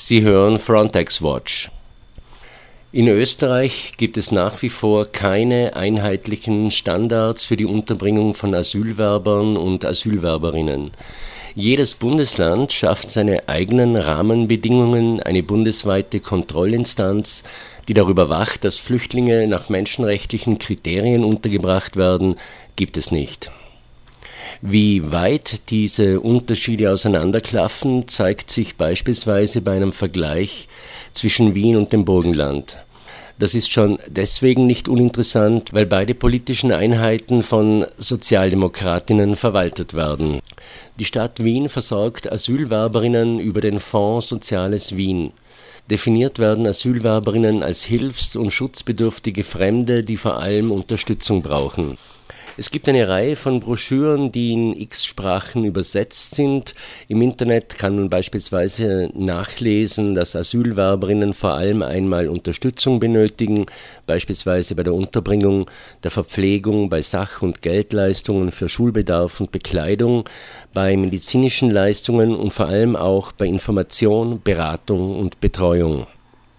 Sie hören Frontex Watch. In Österreich gibt es nach wie vor keine einheitlichen Standards für die Unterbringung von Asylwerbern und Asylwerberinnen. Jedes Bundesland schafft seine eigenen Rahmenbedingungen, eine bundesweite Kontrollinstanz, die darüber wacht, dass Flüchtlinge nach menschenrechtlichen Kriterien untergebracht werden, gibt es nicht. Wie weit diese Unterschiede auseinanderklaffen, zeigt sich beispielsweise bei einem Vergleich zwischen Wien und dem Burgenland. Das ist schon deswegen nicht uninteressant, weil beide politischen Einheiten von Sozialdemokratinnen verwaltet werden. Die Stadt Wien versorgt Asylwerberinnen über den Fonds Soziales Wien. Definiert werden Asylwerberinnen als hilfs- und schutzbedürftige Fremde, die vor allem Unterstützung brauchen. Es gibt eine Reihe von Broschüren, die in x Sprachen übersetzt sind. Im Internet kann man beispielsweise nachlesen, dass Asylwerberinnen vor allem einmal Unterstützung benötigen, beispielsweise bei der Unterbringung, der Verpflegung, bei Sach- und Geldleistungen für Schulbedarf und Bekleidung, bei medizinischen Leistungen und vor allem auch bei Information, Beratung und Betreuung.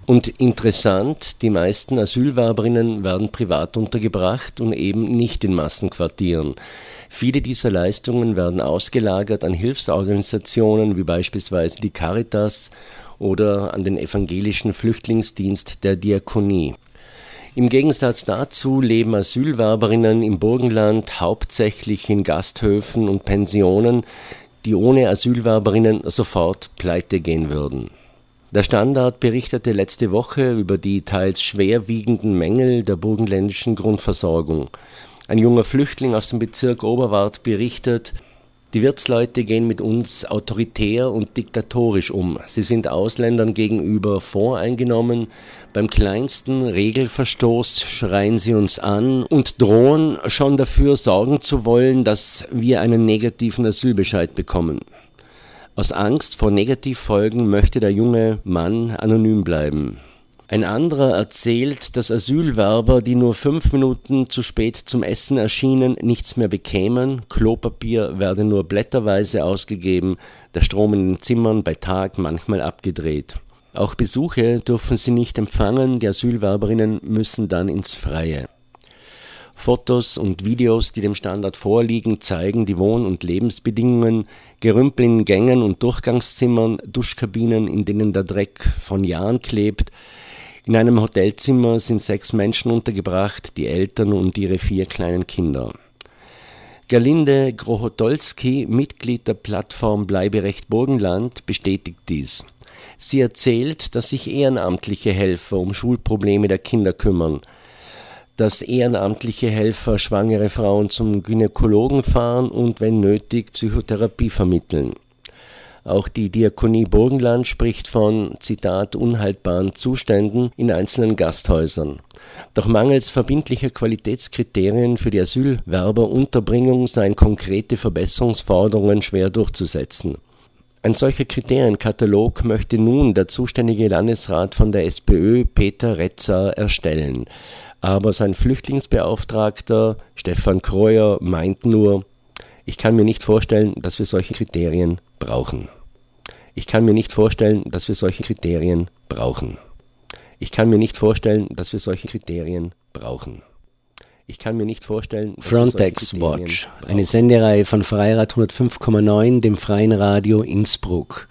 Und interessant, die meisten Asylwerberinnen werden privat untergebracht und eben nicht in Massenquartieren. Viele dieser Leistungen werden ausgelagert an Hilfsorganisationen wie beispielsweise die Caritas oder an den evangelischen Flüchtlingsdienst der Diakonie. Im Gegensatz dazu leben Asylwerberinnen im Burgenland hauptsächlich in Gasthöfen und Pensionen, die ohne Asylwerberinnen sofort pleite gehen würden. Der Standard berichtete letzte Woche über die teils schwerwiegenden Mängel der burgenländischen Grundversorgung. Ein junger Flüchtling aus dem Bezirk Oberwart berichtet, die Wirtsleute gehen mit uns autoritär und diktatorisch um. Sie sind Ausländern gegenüber voreingenommen. Beim kleinsten Regelverstoß schreien sie uns an und drohen schon dafür sorgen zu wollen, dass wir einen negativen Asylbescheid bekommen. Aus Angst vor Negativfolgen möchte der junge Mann anonym bleiben. Ein anderer erzählt, dass Asylwerber, die nur fünf Minuten zu spät zum Essen erschienen, nichts mehr bekämen, Klopapier werde nur blätterweise ausgegeben, der Strom in den Zimmern bei Tag manchmal abgedreht. Auch Besuche dürfen sie nicht empfangen, die Asylwerberinnen müssen dann ins Freie. Fotos und Videos, die dem Standard vorliegen, zeigen die Wohn- und Lebensbedingungen, Gerümpel in Gängen und Durchgangszimmern, Duschkabinen, in denen der Dreck von Jahren klebt. In einem Hotelzimmer sind sechs Menschen untergebracht, die Eltern und ihre vier kleinen Kinder. Gerlinde Grochotolski, Mitglied der Plattform Bleiberecht Burgenland, bestätigt dies. Sie erzählt, dass sich ehrenamtliche Helfer um Schulprobleme der Kinder kümmern – dass ehrenamtliche Helfer schwangere Frauen zum Gynäkologen fahren und wenn nötig Psychotherapie vermitteln. Auch die Diakonie Burgenland spricht von, Zitat, unhaltbaren Zuständen in einzelnen Gasthäusern. Doch mangels verbindlicher Qualitätskriterien für die Asylwerberunterbringung seien konkrete Verbesserungsforderungen schwer durchzusetzen. Ein solcher Kriterienkatalog möchte nun der zuständige Landesrat von der SPÖ Peter Retzer erstellen. Aber sein Flüchtlingsbeauftragter Stefan Kreuer meint nur, ich kann mir nicht vorstellen, dass wir solche Kriterien brauchen. Ich kann mir nicht vorstellen, dass wir solche Kriterien brauchen. Ich kann mir nicht vorstellen, dass wir solche Kriterien brauchen. Ich kann mir nicht vorstellen. Frontex Watch, eine Sendereihe von Freirad 105,9, dem freien Radio Innsbruck.